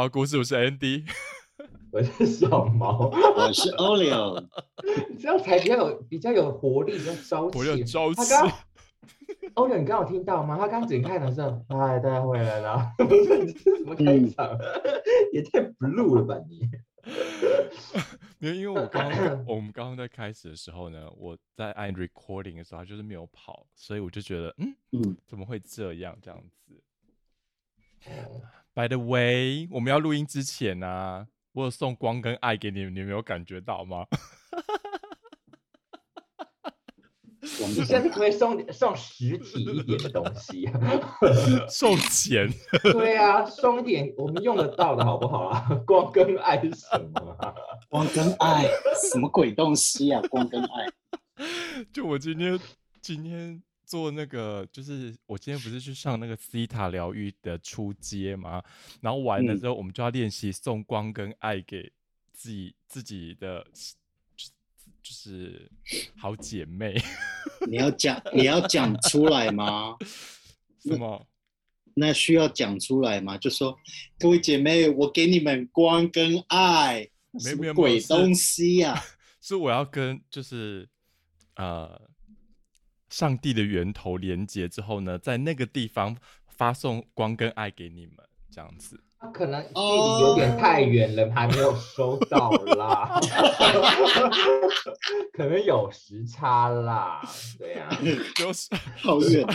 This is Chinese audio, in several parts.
话故事，我是 Andy，我是小毛，我是 Olio，这样才比较有比较有活力，比较朝气。我有朝气。他刚 Olio，你刚有听到吗？他刚整开的时候，嗨，大家回来了。不是你这什么开场？也太 blue 了吧你？没有，因为我刚刚我们刚刚在开始的时候呢，我在按 recording 的时候，他就是没有跑，所以我就觉得，嗯嗯，怎么会这样这样子？By the way，我们要录音之前呢，我有送光跟爱给你们，你们有感觉到吗？你现在可以送送实体一点的东西，送钱？对啊，送一点我们用得到的好不好啊？光跟爱是什么？光跟爱什么鬼东西啊？光跟爱？就我今天今天做那个，就是我今天不是去上那个西塔疗愈的初阶吗？然后完了之后，我们就要练习送光跟爱给自己自己的。就是好姐妹，你要讲你要讲出来吗？什么？那需要讲出来吗？就说各位姐妹，我给你们光跟爱，没鬼东西呀？是我要跟就是呃上帝的源头连接之后呢，在那个地方发送光跟爱给你们，这样子。他可能距离有点太远了，还没有收到啦，可能有时差啦，对呀，就是好远，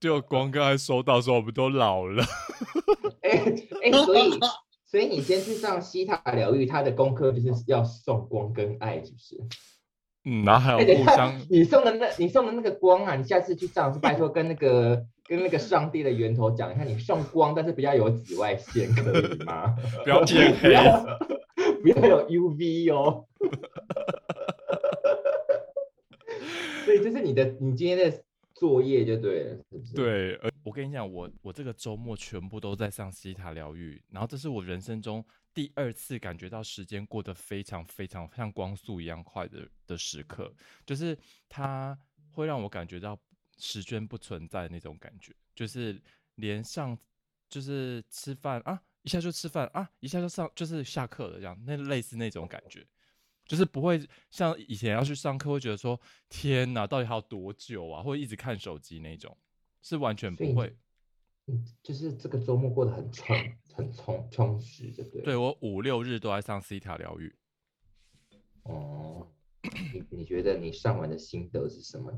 就光刚才收到时候，我们都老了，哎哎，所以所以你先去上西塔疗愈，他的功课就是要送光跟爱，是不是？嗯，然后还有互相，你送的那，你送的那个光啊，你下次去上是拜托跟那个。跟那个上帝的源头讲，一下你送光，但是不要有紫外线，可以吗？不要天 黑，不要有 UV 哦。所以这是你的，你今天的作业就对了，是不是？对，呃，我跟你讲，我我这个周末全部都在上西塔疗愈，然后这是我人生中第二次感觉到时间过得非常非常像光速一样快的的时刻，就是它会让我感觉到。时间不存在那种感觉，就是连上就是吃饭啊，一下就吃饭啊，一下就上就是下课了这样，那类似那种感觉，就是不会像以前要去上课会觉得说天哪，到底还有多久啊，或者一直看手机那种，是完全不会。嗯，就是这个周末过得很充很充充实，对不对？对我五六日都在上 C 塔疗愈。哦。你你觉得你上完的心得是什么？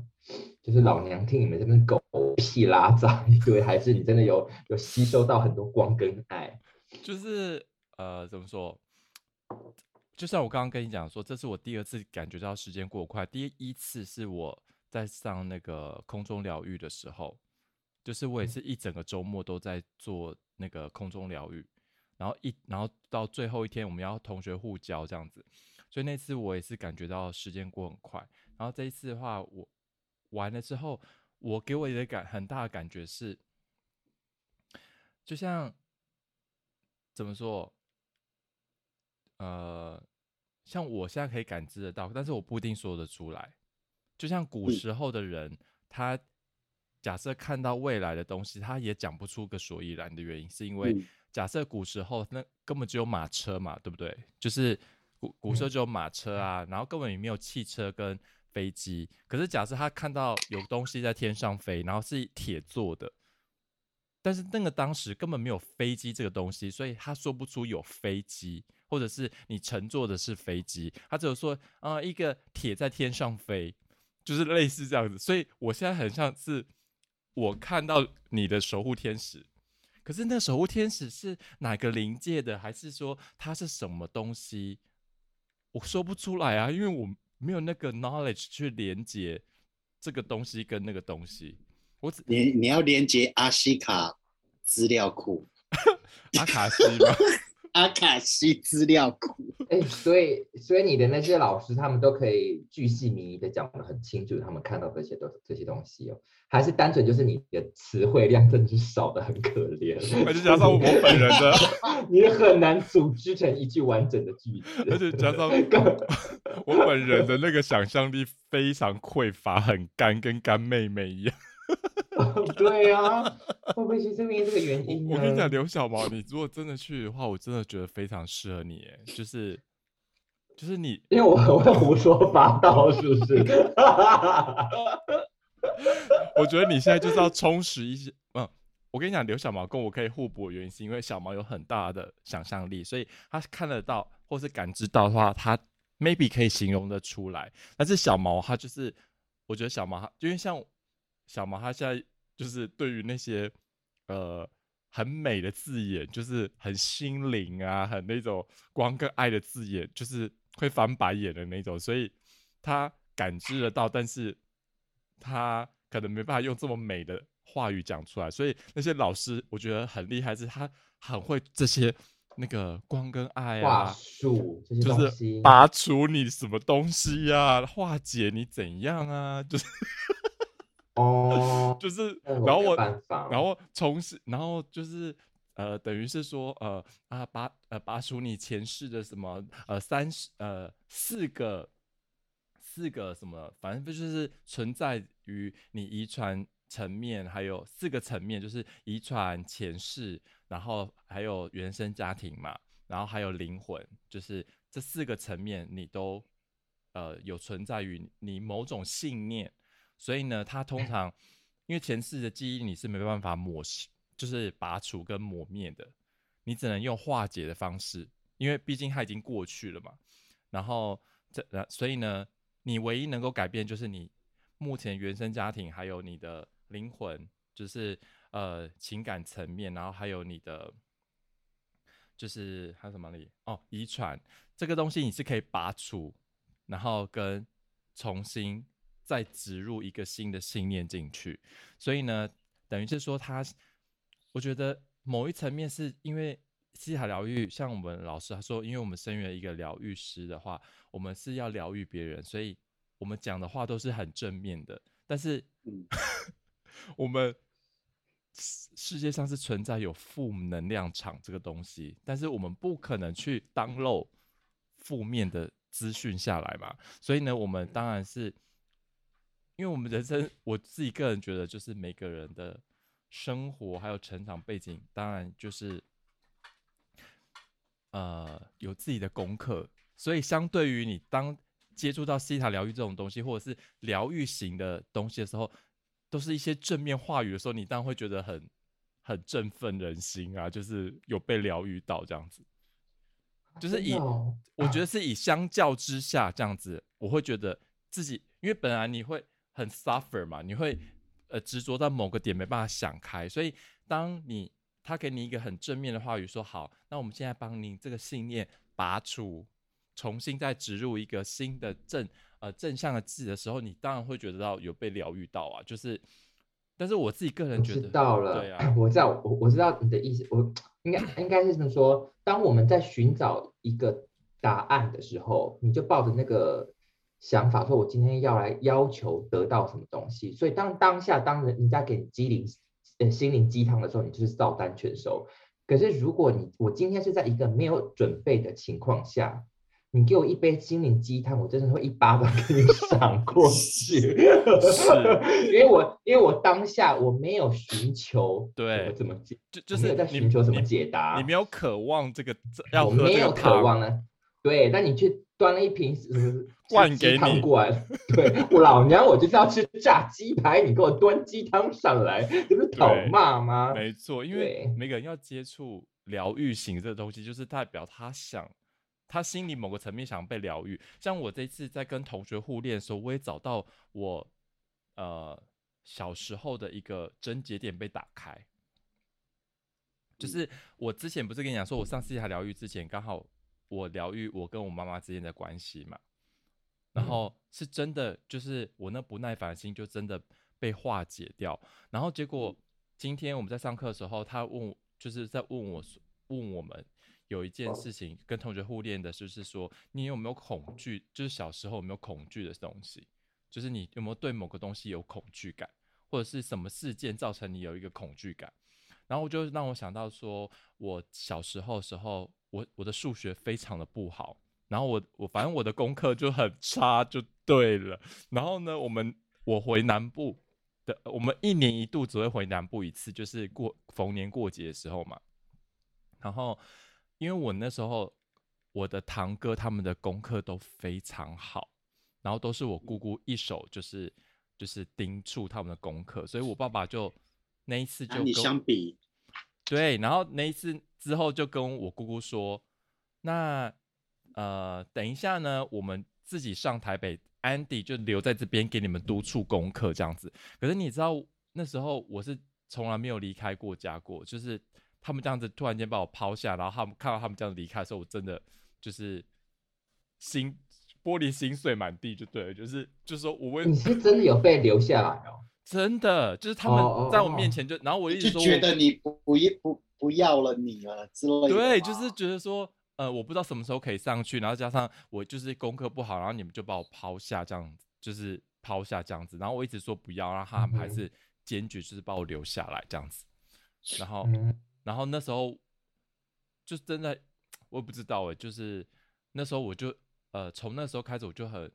就是老娘听你们这边狗屁拉杂一堆，还是你真的有有吸收到很多光跟爱？就是呃，怎么说？就像我刚刚跟你讲说，这是我第二次感觉到时间过快。第一次是我在上那个空中疗愈的时候，就是我也是一整个周末都在做那个空中疗愈，然后一然后到最后一天我们要同学互教这样子。所以那次我也是感觉到时间过很快，然后这一次的话，我完了之后，我给我的感很大的感觉是，就像怎么说，呃，像我现在可以感知得到，但是我不一定说得出来。就像古时候的人，他假设看到未来的东西，他也讲不出个所以然的原因，是因为假设古时候那根本只有马车嘛，对不对？就是。古古时候只有马车啊，然后根本也没有汽车跟飞机。可是假设他看到有东西在天上飞，然后是铁做的，但是那个当时根本没有飞机这个东西，所以他说不出有飞机，或者是你乘坐的是飞机，他只有说啊一个铁在天上飞，就是类似这样子。所以我现在很像是我看到你的守护天使，可是那守护天使是哪个灵界的，还是说它是什么东西？我说不出来啊，因为我没有那个 knowledge 去连接这个东西跟那个东西。我只你你要连接阿西卡资料库，阿卡西吗？阿卡西资料库。哎，所以所以你的那些老师他们都可以巨细靡遗的讲的很清楚，他们看到这些都这些东西哦。还是单纯就是你的词汇量真的是少的很可怜，而且加上我本人的，你很难组织成一句完整的句子，而且加上 我本人的那个想象力非常匮乏，很干，跟干妹妹一样。对啊，会不会是因为这个原因呢？我跟你讲，刘小毛，你如果真的去的话，我真的觉得非常适合你，哎，就是就是你，因为我很会胡说八道，是不是？我觉得你现在就是要充实一些，嗯，我跟你讲，刘小毛跟我可以互补的原因，是因为小毛有很大的想象力，所以他看得到或是感知到的话，他 maybe 可以形容的出来。但是小毛他就是，我觉得小毛他因为像小毛他现在就是对于那些呃很美的字眼，就是很心灵啊，很那种光跟爱的字眼，就是会翻白眼的那种，所以他感知得到，但是他。可能没办法用这么美的话语讲出来，所以那些老师我觉得很厉害，是他很会这些那个光跟爱啊，话术这些就是拔除你什么东西呀，化解你怎样啊，就是哦，就是然后我然后从事然后就是呃等于是说呃啊拔呃拔除你前世的什么呃三十呃四个。四个什么，反正不就是存在于你遗传层面，还有四个层面，就是遗传、前世，然后还有原生家庭嘛，然后还有灵魂，就是这四个层面你都呃有存在于你某种信念，所以呢，它通常因为前世的记忆你是没办法抹，就是拔除跟抹灭的，你只能用化解的方式，因为毕竟它已经过去了嘛，然后这所以呢。你唯一能够改变就是你目前原生家庭，还有你的灵魂，就是呃情感层面，然后还有你的就是还有什么里哦遗传这个东西你是可以拔除，然后跟重新再植入一个新的信念进去，所以呢，等于是说他，我觉得某一层面是因为。西塔疗愈，像我们老师他说，因为我们身为一个疗愈师的话，我们是要疗愈别人，所以我们讲的话都是很正面的。但是，我们世界上是存在有负能量场这个东西，但是我们不可能去当漏负面的资讯下来嘛。所以呢，我们当然是，因为我们人生，我自己个人觉得，就是每个人的生活还有成长背景，当然就是。呃，有自己的功课，所以相对于你当接触到西塔疗愈这种东西，或者是疗愈型的东西的时候，都是一些正面话语的时候，你当然会觉得很很振奋人心啊，就是有被疗愈到这样子。就是以我觉得是以相较之下这样子，我会觉得自己，因为本来你会很 suffer 嘛，你会呃执着到某个点没办法想开，所以当你。他给你一个很正面的话语，说好，那我们现在帮你这个信念拔除，重新再植入一个新的正呃正向的字的时候，你当然会觉得到有被疗愈到啊。就是，但是我自己个人觉得，知道了，对啊，我知道，我我知道你的意思，我应该应该是这么说：，当我们在寻找一个答案的时候，你就抱着那个想法，说我今天要来要求得到什么东西，所以当当下当人人家给你机灵呃。心灵鸡汤的时候，你就是照单全收。可是如果你我今天是在一个没有准备的情况下，你给我一杯心灵鸡汤，我真的会一巴掌给你赏过去。是，因为我因为我当下我没有寻求对怎么解，就就是在寻求什么解答，你没有渴望这个要喝没有渴望呢？对，但你去。端了一瓶灌给你过来，对我老娘我就是要吃炸鸡排，你给我端鸡汤上来，这不是讨骂吗？没错，因为每个人要接触疗愈型这个东西，就是代表他想，他心里某个层面想被疗愈。像我这次在跟同学互练的时候，我也找到我呃小时候的一个症结点被打开，就是我之前不是跟你讲说，我上次还疗愈之前刚好。我疗愈我跟我妈妈之间的关系嘛，然后是真的，就是我那不耐烦心就真的被化解掉。然后结果今天我们在上课的时候，他问，就是在问我，问我们有一件事情跟同学互练的，就是说你有没有恐惧？就是小时候有没有恐惧的东西？就是你有没有对某个东西有恐惧感，或者是什么事件造成你有一个恐惧感？然后就让我想到说，我小时候时候。我我的数学非常的不好，然后我我反正我的功课就很差，就对了。然后呢，我们我回南部，的，我们一年一度只会回南部一次，就是过逢年过节的时候嘛。然后，因为我那时候我的堂哥他们的功课都非常好，然后都是我姑姑一手就是就是叮嘱他们的功课，所以我爸爸就那一次就和你跟相比，对，然后那一次之后就跟我姑姑说，那呃，等一下呢，我们自己上台北，Andy 就留在这边给你们督促功课这样子。可是你知道那时候我是从来没有离开过家过，就是他们这样子突然间把我抛下，然后他们看到他们这样离开的时候，我真的就是心玻璃心碎满地，就对了，就是就是说我为你是真的有被留下来哦？真的就是他们在我面哦前就，然后我一直就说我觉得你不不不不要了你了之类的。对，就是觉得说，呃，我不知道什么时候可以上去，然后加上我就是功课不好，然后你们就把我抛下这样子，就是抛下这样子，然后我一直说不要，然后他们还是坚决就是把我留下来这样子，然后，嗯，然后那时候就真的我也不知道哎，就是那时候我就呃从那时候开始我就很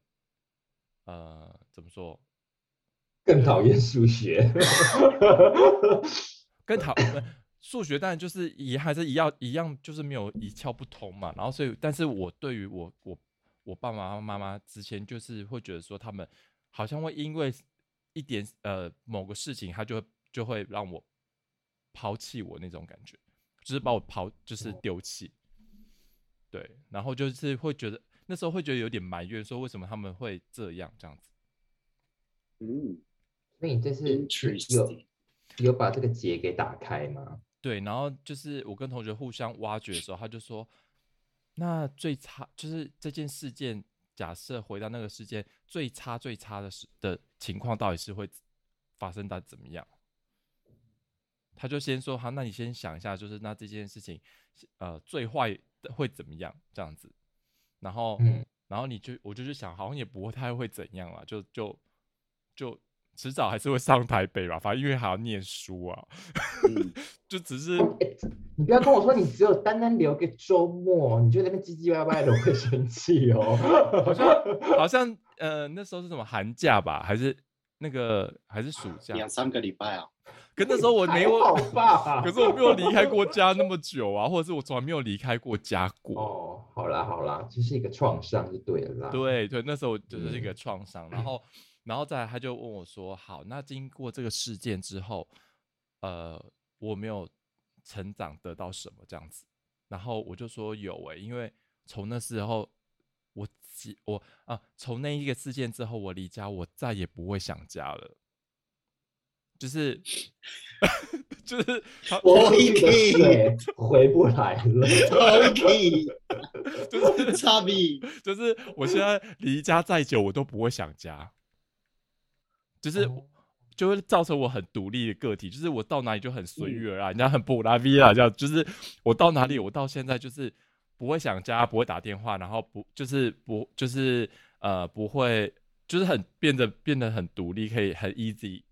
呃怎么说，更讨厌数学。更讨呃数学当然就是也还是一样一样，就是没有一窍不通嘛。然后所以，但是我对于我我我爸爸妈妈之前就是会觉得说，他们好像会因为一点呃某个事情，他就会就会让我抛弃我那种感觉，就是把我抛就是丢弃。对，然后就是会觉得那时候会觉得有点埋怨，说为什么他们会这样这样子。嗯所以你这是有。有把这个结给打开吗？对，然后就是我跟同学互相挖掘的时候，他就说，那最差就是这件事件，假设回到那个事件最差最差的事的情况，到底是会发生到怎么样？他就先说好，那你先想一下，就是那这件事情，呃，最坏的会怎么样这样子？然后，嗯然后你就我就去想，好像也不会太会怎样了，就就就迟早还是会上台北吧，反正因为还要念书啊，嗯 就只是你不要跟我说你只有单单留个周末，你就在那边唧唧歪歪的，我会生气哦。好像好像呃那时候是什么寒假吧，还是那个还是暑假？两三个礼拜啊，可那时候我 没有？可是我没有离开过家那么久啊，或者是我从来没有离开过家过。哦，好啦好啦，这是一个创伤就对了啦。，对对，那时候就是一个嗯创伤，然后然后再来他就问我说：“好，那经过这个事件之后，呃，我没有成长得到什么这样子？”然后我就说有诶、因为从那时候我几我啊，从那一个事件之后，我离家，我再也不会想家了。就是 就是我过去的水回不来了。OK，就是差别。就是我现在离家再久，我都不会想家，就是哦就会造成我很独立的个体，就是我到哪里就很随遇而安，人家很布拉维啊，这样就是我到哪里，我到现在就是不会想家，不会打电话，然后不就是不就是呃不会，就是很变得变得很独立，可以很 easy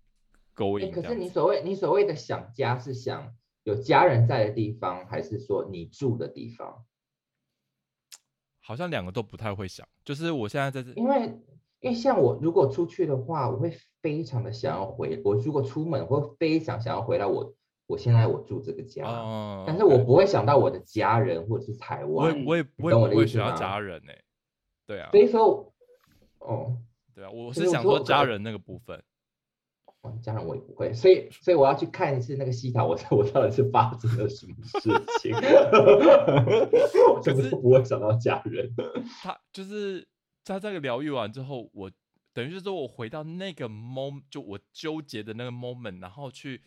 勾哎，引。可是你所谓你所谓的想家是想有家人在的地方，还是说你住的地方？好像两个都不太会想，就是我现在在这，因为因为像我如果出去的话，我会非常的想要回。我如果出门，我会非常想要回到我我现在我住这个家，哦，但是我不会想到我的家人或者是台湾。我也我也我也不会想要意思吗家人呢、对啊，所以说，哦，对啊，我是想说家人那个部分。哦家人我也不会，所以所以我要去看一次那个西塔，我 我到底是发生了什么事情？我怎么是都不会想到家人。他就是在这个疗愈完之后，我等于就是说我回到那个 moment，就我纠结的那个 moment，然后去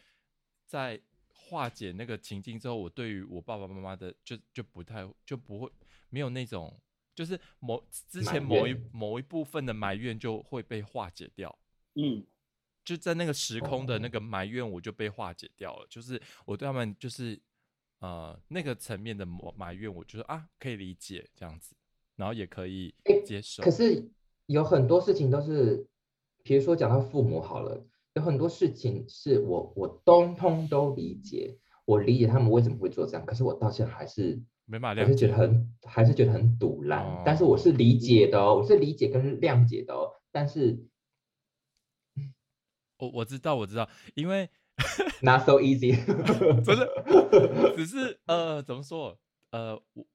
在化解那个情境之后，我对于我爸爸妈妈的就就不太就不会没有那种就是某之前某一某一部分的埋怨就会被化解掉。嗯，就在那个时空的那哦个埋怨，我就被化解掉了。就是我对他们就是呃那个层面的埋埋怨，我觉得啊可以理解这样子，然后也可以接受。可是有很多事情都是，比如说讲到父母好了，有很多事情是我我通通都理解，我理解他们为什么会做这样，可是我到现在还是没办法谅解还是觉得。很还是觉得很堵烂，但是我是理解的哦，我是理解跟谅解的哦，但是我我知道我知道，因为 Not so easy，不是，只是呃，怎么说？呃，我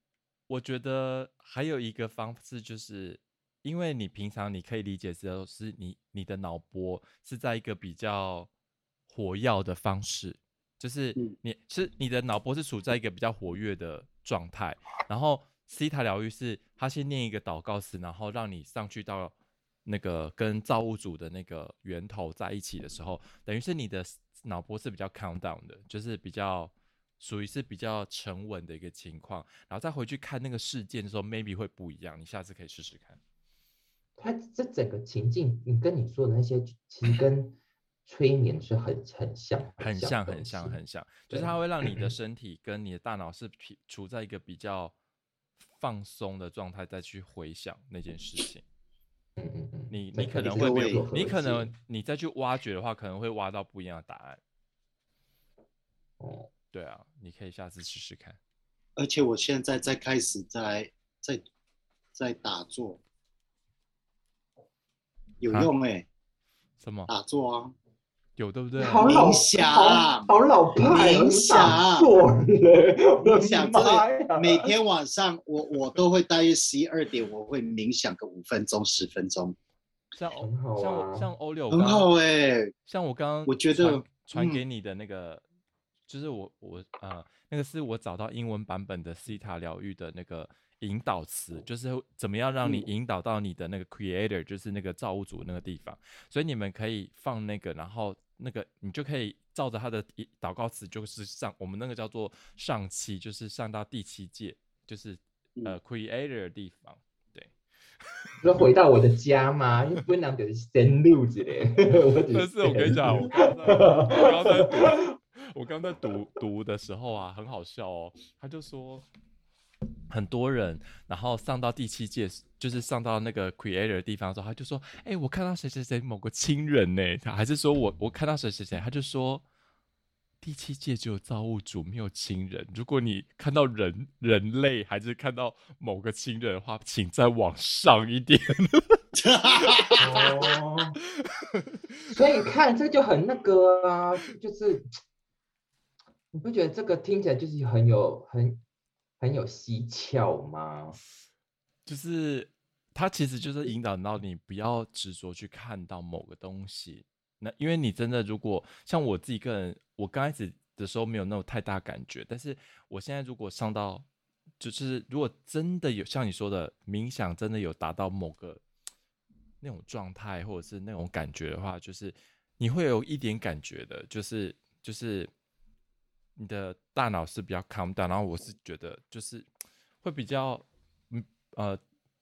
我觉得还有一个方式，就是因为你平常你可以理解之后，是你你的脑波是在一个比较活跃的方式，就是嗯你是你的脑波是处在一个比较活跃的状态，然后西塔疗愈是他先念一个祷告词，然后让你上去到那个跟造物主的那个源头在一起的时候，等于是你的脑波是比较 count down 的，就是比较属于是比较沉稳的一个情况，然后再回去看那个事件的时候，maybe 会不一样。你下次可以试试看。它这整个情境，你跟你说的那些，其实跟催眠是很很像，很像，很像，很像。就是它会让你的身体跟你的大脑是比处在一个比较放松的状态，再去回想那件事情。嗯嗯嗯，你你可能以会你可能你再去挖掘的话，可能会挖到不一样的答案。哦，对啊，你可以下次试试看。而且我现在在开始在在在打坐，有啊？用哎、什么？打坐啊，有对不对？好老冥想。好好老派哦，冥想。错了，我的冥想真妈的每天晚上我我都会大约十一二点，我会冥想个五分钟十分钟，像欧很好像像欧六很好哎、像我刚刚我觉得嗯传给你的那个，就是我我呃那个是我找到英文版本的西塔疗愈的那个引导词，就是怎么样让你嗯引导到你的那个 creator，就是那个造物主那个地方。所以你们可以放那个，然后那个你就可以照着他的一祷告词，就是上我们那个叫做上期，就是上到第七届，就是呃 creator 的地方。对，说回到我的家吗？因为不能就是生路之类，我只但是我跟你讲，我生刚才我刚在读，我刚在读读的时候啊，很好笑哦。他就说，很多人，然后上到第七届，就是上到那个 creator 的地方的时候，他就说，哎、我看到谁谁谁某个亲人呢，他还是说我我看到谁谁谁，他就说。第七届只有造物主，没有亲人。如果你看到人人类，还是看到某个亲人的话，请再往上一点。哦，所以看这就很那个啊，就是你不觉得这个听起来就是很有很很有蹊跷吗？就是它其实就是引导到你不要执着去看到某个东西。那因为你真的如果像我自己个人，我刚开始的时候没有那种太大感觉，但是我现在如果上到，就是如果真的有像你说的冥想，真的有达到某个那种状态或者是那种感觉的话，就是你会有一点感觉的，就是就是你的大脑是比较 calm down，然后我是觉得就是会比较嗯呃，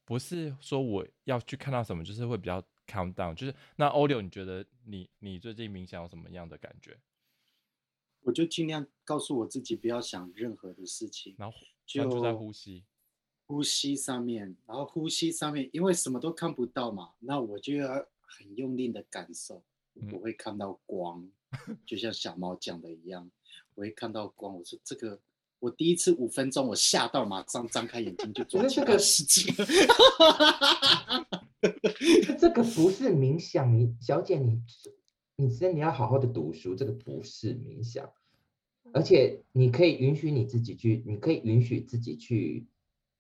不是说我要去看到什么，就是会比较 calm down。就是那欧六，你觉得你你最近冥想有什么样的感觉？我就尽量告诉我自己不要想任何的事情，然后专注在呼吸。呼吸上面，然后呼吸上面，因为什么都看不到嘛，那我就要很用力的感受，嗯我会看到光，就像小猫讲的一样，我会看到光。我说这个，我第一次五分钟，我吓到，马上张开眼睛就做这个事情。这个不是冥想，你小姐你你真的要好好的读书，这个不是冥想，而且你可以允许你自己去，你可以允许自己去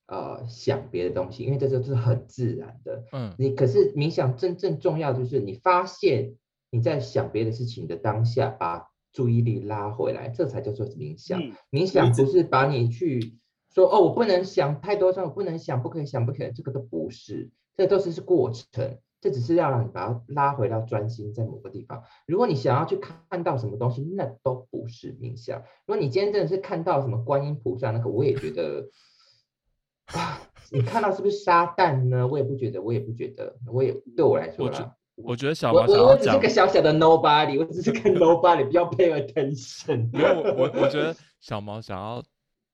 呃想别的东西，因为这就是很自然的。嗯你可是冥想真正重要就是你发现你在想别的事情的当下，把注意力拉回来，这才叫做冥想。嗯，冥想不是把你去说哦，我不能想太多事，我不能想，不可以想，不可以，这个都不是，这都是是过程，这只是要让你把它拉回到专心在某个地方。如果你想要去看到什么东西，那都不是冥想。如果你今天真的是看到什么观音菩萨那个，我也觉得啊，你看到是不是撒旦呢？我也不觉得，我也不觉得，我也对我来说。我觉得小我毛想要讲我我只是个，小小的 nobody，我只是个 nobody，不要 pay attention。没有我我我觉得小毛想要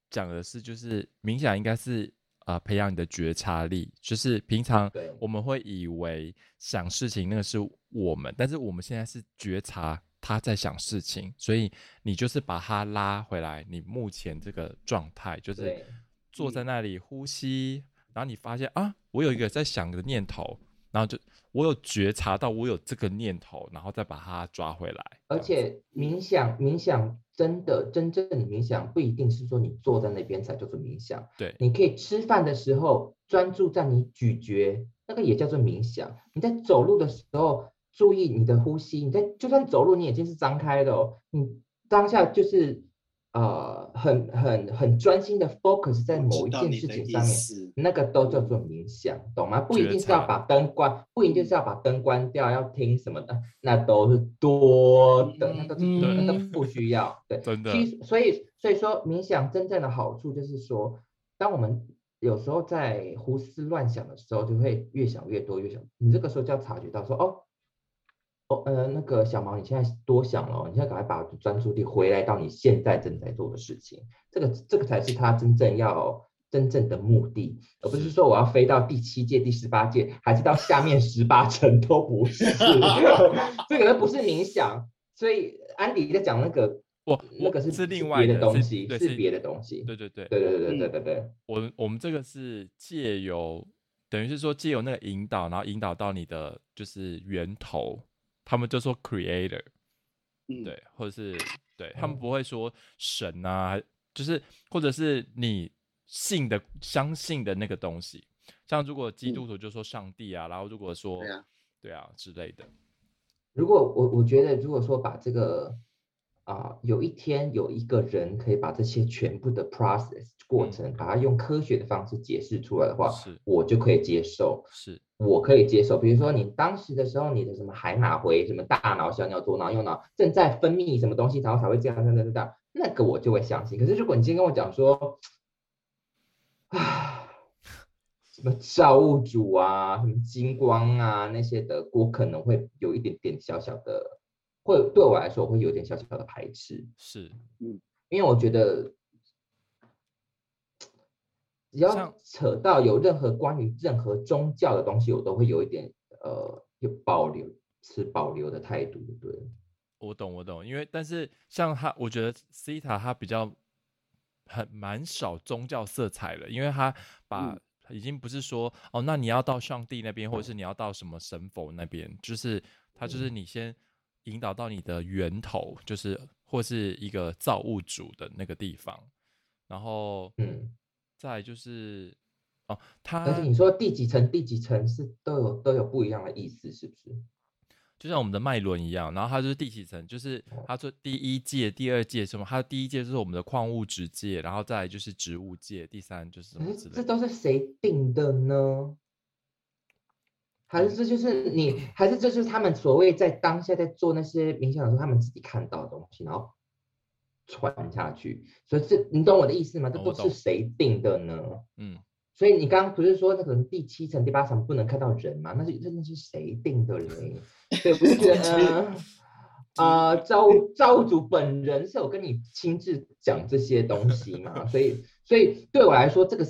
讲的是，就是冥想应该是呃培养你的觉察力，就是平常我们会以为想事情那个是我们，但是我们现在是觉察他在想事情，所以你就是把他拉回来，你目前这个状态就是坐在那里呼吸，然后你发现啊，我有一个在想的念头，然然后就我有觉察到我有这个念头，然后再把它抓回来。而且冥想，冥想真的真正的冥想不一定是说你坐在那边才叫做冥想，对，你可以吃饭的时候专注在你咀嚼，那个也叫做冥想。你在走路的时候注意你的呼吸，你在就算走路你眼睛是张开的哦，你当下就是。呃，很很很专心的 focus 在某一件事情上面，那个都叫做冥想，懂吗？不一定是要把灯关，不一定是要把灯关掉，要听什么的，那都是多的，那都是那都不需要。对，真的。所以所以说冥想真正的好处就是说，当我们有时候在胡思乱想的时候，就会越想越多，越想，你这个时候就要察觉到说，哦。哦，呃，那个小毛，你现在多想了，你现在赶快把专注力回来到你现在正在做的事情，这个这个才是他真正要真正的目的，而不是说我要飞到第七届、第十八届，还是到下面十八层都不是，这个不是冥想。所以安迪在讲那个，我那个是另外的东西，是别的东西。对对对对对对对对对对。我我们这个是借由，等于是说借由那个引导，然后引导到你的就是源头。他们就说 creator，对，或者是对他们不会说神啊，就是或者是你信的、相信的那个东西。像如果基督徒就说上帝啊，然后如果说对啊，对啊之类的。如果我我觉得，如果说把这个啊，有一天有一个人可以把这些全部的 process 过程，把它用科学的方式解释出来的话，是，我就可以接受。是。我可以接受，比如说你当时的时候，你的什么海马回、什么大脑、小脑、左脑、右脑正在分泌什么东西，然后才会这样、这样、这样、这样，那个我就会相信。可是如果你今天跟我讲说，啊，什么造物主啊、什么金光啊那些的，我可能会有一点点小小的，会对我来说会有点小小的排斥。是，嗯，因为我觉得。只要扯到有任何关于任何宗教的东西，我都会有一点呃有保留，持保留的态度，对。我懂，我懂，因为但是像他，我觉得 C 塔他比较很蛮少宗教色彩了，因为他把已经不是说哦，那你要到上帝那边，或者是你要到什么神佛那边，就是他就是你先引导到你的源头，就是或是一个造物主的那个地方，然后嗯。再就是，哦，他，但是你说第几层，第几层是都有都有不一样的意思，是不是？就像我们的脉轮一样，然后它就是第几层，就是他说第一届、第二届什么，它第一届就是我们的矿物质界，然后再来就是植物界，第三就是什么之类。这都是谁定的呢？还是这就是你？还是这就是他们所谓在当下在做那些冥想的时候，他们自己看到的东西，然后。传下去，所以这你懂我的意思吗？这都是谁定的呢？嗯，所以你刚刚不是说那可能第七层、第八层不能看到人吗？那是真的是谁定的嘞？对，不是觉得啊，造造物主本人是有跟你亲自讲这些东西嘛？所以，所以对我来说，这个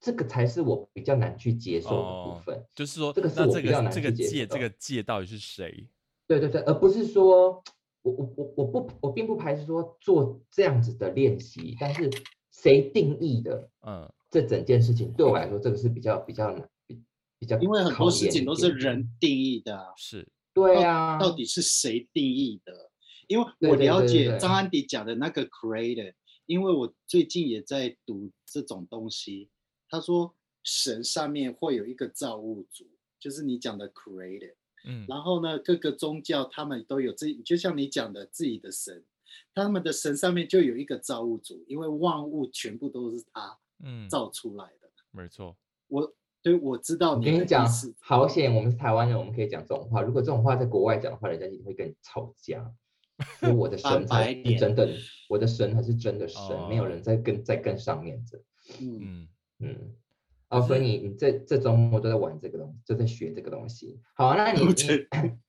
这个才是我比较难去接受的部分。就是说，这个是我比较难去接受。这个界到底是谁？对对对，而不是说。我我我我不我并不排斥说做这样子的练习，但是谁定义的？嗯，这整件事情对我来说，这个是比较比较比比较，因为很多事情都是人定义的，是，对啊，到底是谁定义的？因为我了解张安迪讲的那个 creator，因为我最近也在读这种东西，他说神上面会有一个造物主，就是你讲的 creator。嗯，然后呢，各个宗教他们都有自己，就像你讲的自己的神，他们的神上面就有一个造物主，因为万物全部都是他嗯造出来的。没错，我对我知道。我跟你讲，好险，我们是台湾人，我们可以讲这种话。如果这种话在国外讲的话，人家一定会跟你吵架。因为我的神才 是真的，我的神还是真的神，没有人在跟在跟上面着。嗯嗯。哦，所以你你这这周末都在玩这个东西，就在学这个东西。好，那你你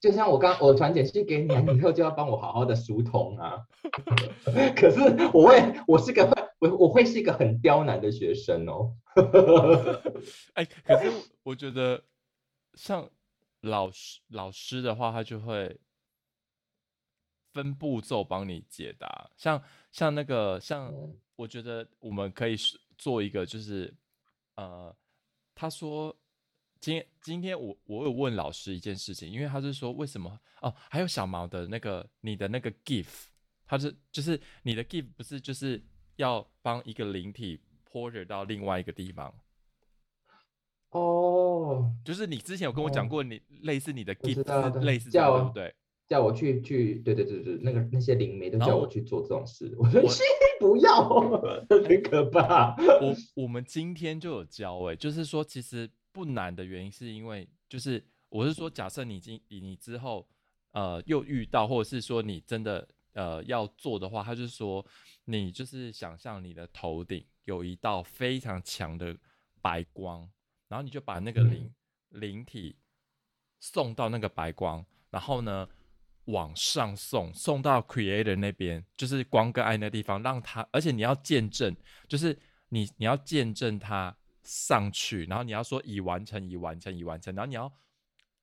就像我刚我传简讯给你，你以后就要帮我好好的疏通啊。可是我会，我是个我我会是一个很刁难的学生哦。哎，可是我觉得像老师老师的话，他就会分步骤帮你解答。像像那个像，我觉得我们可以是。做一个就是，呃，他说今天今天我我有问老师一件事情，因为他是说为什么哦，还有小毛的那个你的那个 gift，他是就是你的 gift 不是就是要帮一个灵体 porter 到另外一个地方，哦，就是你之前有跟我讲哦。过，你类似你的 gift 类似这样对不对？叫我去去，对对对对，那个那些灵媒都叫我去做这种事，我说我去不要，很可怕。我我们今天就有教哎、就是说其实不难的原因是因为就是我是说，假设你今你你之后呃又遇到，或者是说你真的呃要做的话，他就说你就是想象你的头顶有一道非常强的白光，然后你就把那个灵、灵体送到那个白光，然后呢往上送，送到 Creator 那边，就是光跟爱那地方，让他，而且你要见证，就是你你要见证他上去，然后你要说已完成，已完成，已完成，然后你要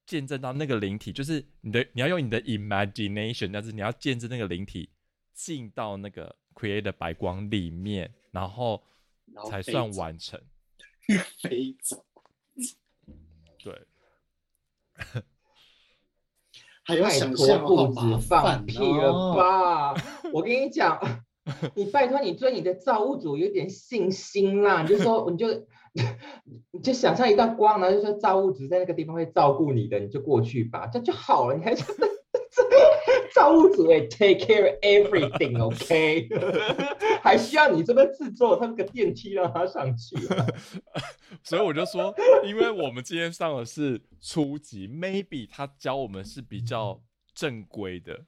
见证到那个灵体，就是你的你要用你的 imagination，但是你要见证那个灵体进到那个 Creator 白光里面，然后才算完成。飞走，对，拜想象，托，好不止麻放屁了哦。吧！我跟你讲，你拜托你对你的造物主有点信心啦，你就说你就你就想象一道光，然后就说造物主在那个地方会照顾你的，你就过去吧，这样就好了。你还是 造物主也 take care everything，OK？还需要你这边制作他那个电梯让他上去啊、所以我就说，因为我们今天上的是初级，maybe 他教我们是比较正规的，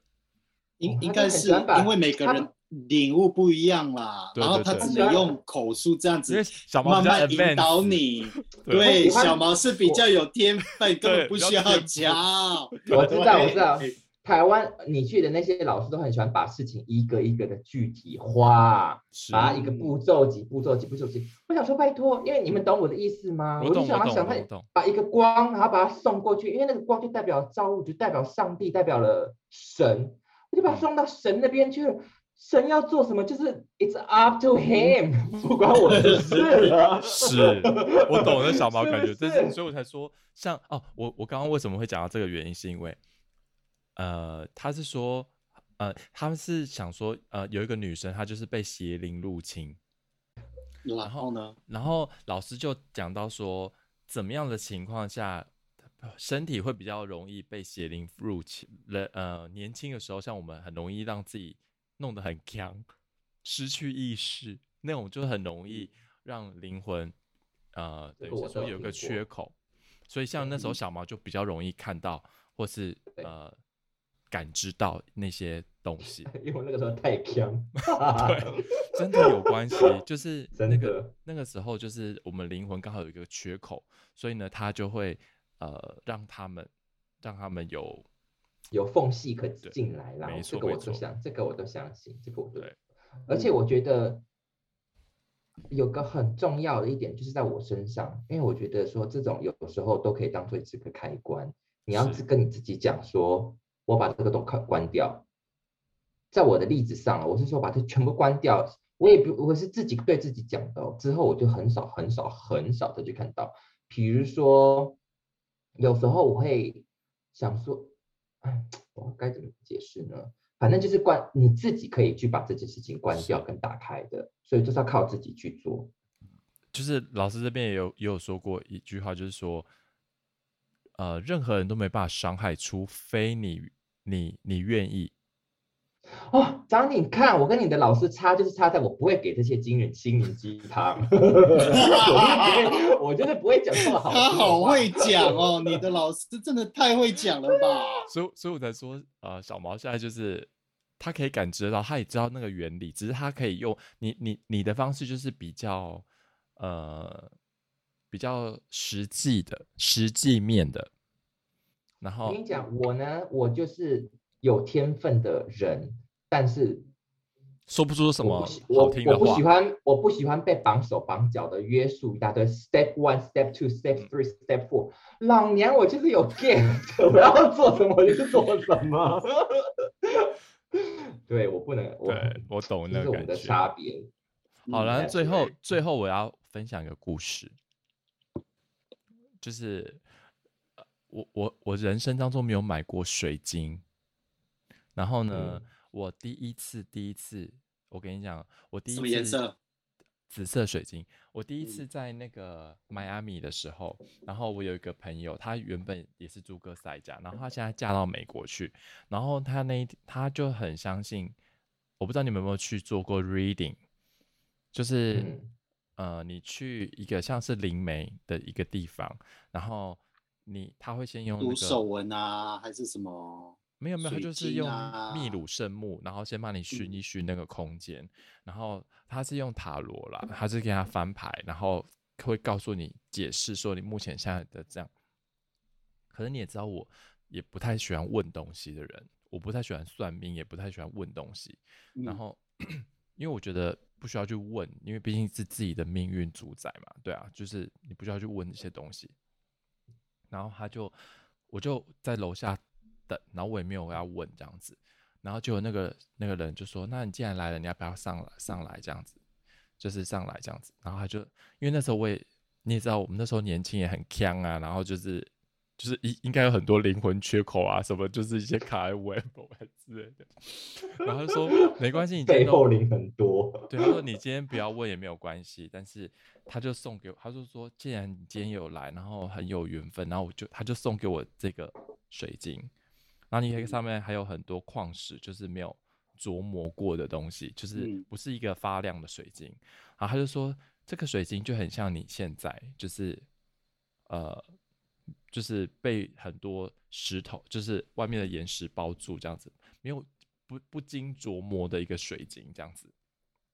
应应该是因为每个人领悟不一样啦，然后他只能用口述这样因为子慢慢引导你。对对，小毛是比较有天分，根本不需要教。我知道，我知道。台湾你去的那些老师都很喜欢把事情一个一个的具体化，是把一个步骤几步骤几步骤几。我想说，拜托，因为你们懂我的意思吗？我懂我懂想要想看我懂把一个光，然后把它送过去，因为那个光就代表造物就，代表上帝，代表了神，我就把它送到神那边去了。神要做什么，就是 it's up to him，不关我的事了。是我懂那小毛感觉，是不但是是所以我才说，像哦，我我刚刚为什么会讲到这个原因，是因为呃，他是说呃，他们是想说呃，有一个女生她就是被邪灵入侵，然后呢？然后老师就讲到说，怎么样的情况下，身体会比较容易被邪灵入侵？人呃，年轻的时候，像我们很容易让自己弄得很强，失去意识，那种就很容易让灵魂呃，这个我等于说有个缺口。所以像那时候小毛就比较容易看到，或是呃感知到那些东西。因为那个时候太强。对，真的有关系，就是那个那个时候，就是我们灵魂刚好有一个缺口，所以呢，他就会呃让他们让他们有有缝隙可对进来啦，没这个我都相，这个我都相信，这个我都对。而且我觉得有个很重要的一点，就是在我身上，因为我觉得说这种有时候都可以当做是个开关，你要是跟你自己讲说，我把这个都关关掉。在我的例子上，我是说把它全部关掉，我也不我是自己对自己讲的哦，之后我就很少很少很少的去看到，比如说有时候我会想说，哎，我该怎么解释呢？反正就是关你自己可以去把这件事情关掉跟打开的，所以就是要靠自己去做。就是老师这边也有也有说过一句话，就是说，呃，任何人都没办法伤害，除非你你你愿意。哦，张，你看我跟你的老师差，就是差在我不会给这些惊人心灵鸡汤，我就是不会讲这么好他好话会讲哦，你的老师真的太会讲了吧？所以所以我才说，呃，小毛现在就是他可以感知得到，他也知道那个原理，只是他可以用你你你的方式，就是比较呃比较实际的实际面的，然后我跟你讲，我呢，我就是有天分的人，但是说不出什么好我听的话我不喜。欢，我不喜欢被绑手绑脚的约束一大堆，step one, step two, 嗯 step three, step four。老娘我就是有 gift，我要做什么我就做什么。对我不能，我对我懂那个感觉。差别。好了，嗯最后最后我要分享一个故事。就是呃我我我人生当中没有买过水晶，然后呢，嗯我第一次第一次，我跟你讲，我第一次什么颜色？紫色水晶。我第一次嗯在那个迈阿密的时候，然后我有一个朋友，他原本也是住哥斯达黎加，然后他现在嫁到美国去，然后他那一她就很相信，我不知道你们有没有去做过 reading，就是、嗯呃，你去一个像是灵媒的一个地方，然后你他会先用那读个手纹啊，还是什么？没有没有，他就是用啊秘鲁圣木，然后先帮你熏嗯一熏那个空间，然后他是用塔罗啦，他是给他翻牌，然后会告诉你解释说你目前现在的这样。可是你也知道，我也不太喜欢问东西的人，我不太喜欢算命，也不太喜欢问东西。然嗯后，因为我觉得不需要去问，因为毕竟是自己的命运主宰嘛，对啊，就是你不需要去问这些东西。然后他就，我就在楼下等，然后我也没有要问这样子，然后就有那个那个人就说：“那你既然来了，你要不要上来上来这样子？就是上来这样子。”然后他就因为那时候我也你也知道，我们那时候年轻也很强啊，然后就是就是应应该有很多灵魂缺口啊，什么就是一些卡在 web 之类的。然后他就说没关系，你背后灵很多。对，他说你今天不要问也没有关系，但是他就送给我，他就说既然你今天有来，然后很有缘分，然后我就他就送给我这个水晶，然后你看上面还有很多矿石，就是没有琢磨过的东西，就是嗯不是一个发亮的水晶。然后他就说这个水晶就很像你现在，就是呃，就是被很多石头，就是外面的岩石包住这样子，没有不不经琢磨的一个水晶这样子。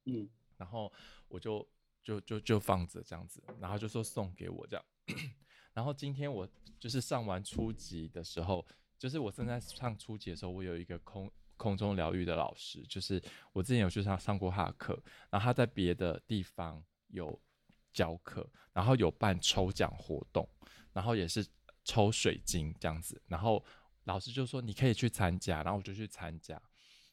嗯，然后我就就就就放着这样子，然后就说送给我这样。然后今天我就是上完初级的时候，就是我正在上初级的时候，我有一个空空中疗愈的老师，就是我之前有去上上过他的课，然后他在别的地方有教课，然后有办抽奖活动，然后也是抽水晶这样子，然后老师就说你可以去参加，然后我就去参加，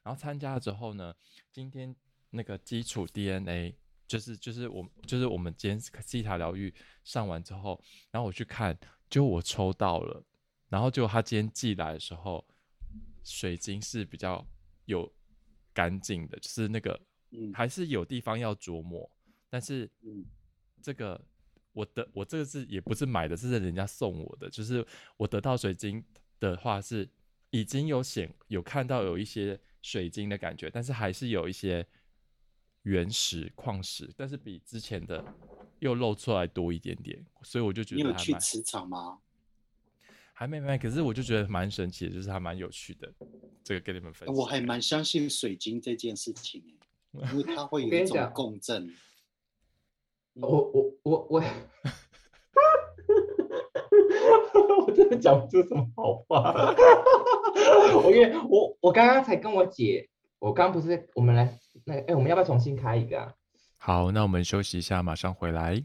然后参加了之后呢，今天那个基础 DNA 就是就是我就是我们今天西塔疗愈上完之后，然后我去看，就我抽到了，然后就他今天寄来的时候，水晶是比较有干净的，就是那个嗯。还是有地方要琢磨，但是嗯。这个我的我这个是也不是买的，这是人家送我的，就是我得到水晶的话是已经有显有看到有一些水晶的感觉，但是还是有一些原石矿石，但是比之前的又露出来多一点点，所以我就觉得还蛮有去磁场吗？还没没，可是我就觉得蛮神奇的，就是还蛮有趣的，这个跟你们分享。我还蛮相信水晶这件事情、欸，因为它会有一种共振。我我我我，我真的讲不出什么好话。我因为我我刚刚才跟我姐，我刚不是我们来那，哎，我们要不要重新开一个啊？好，那我们休息一下，马上回来。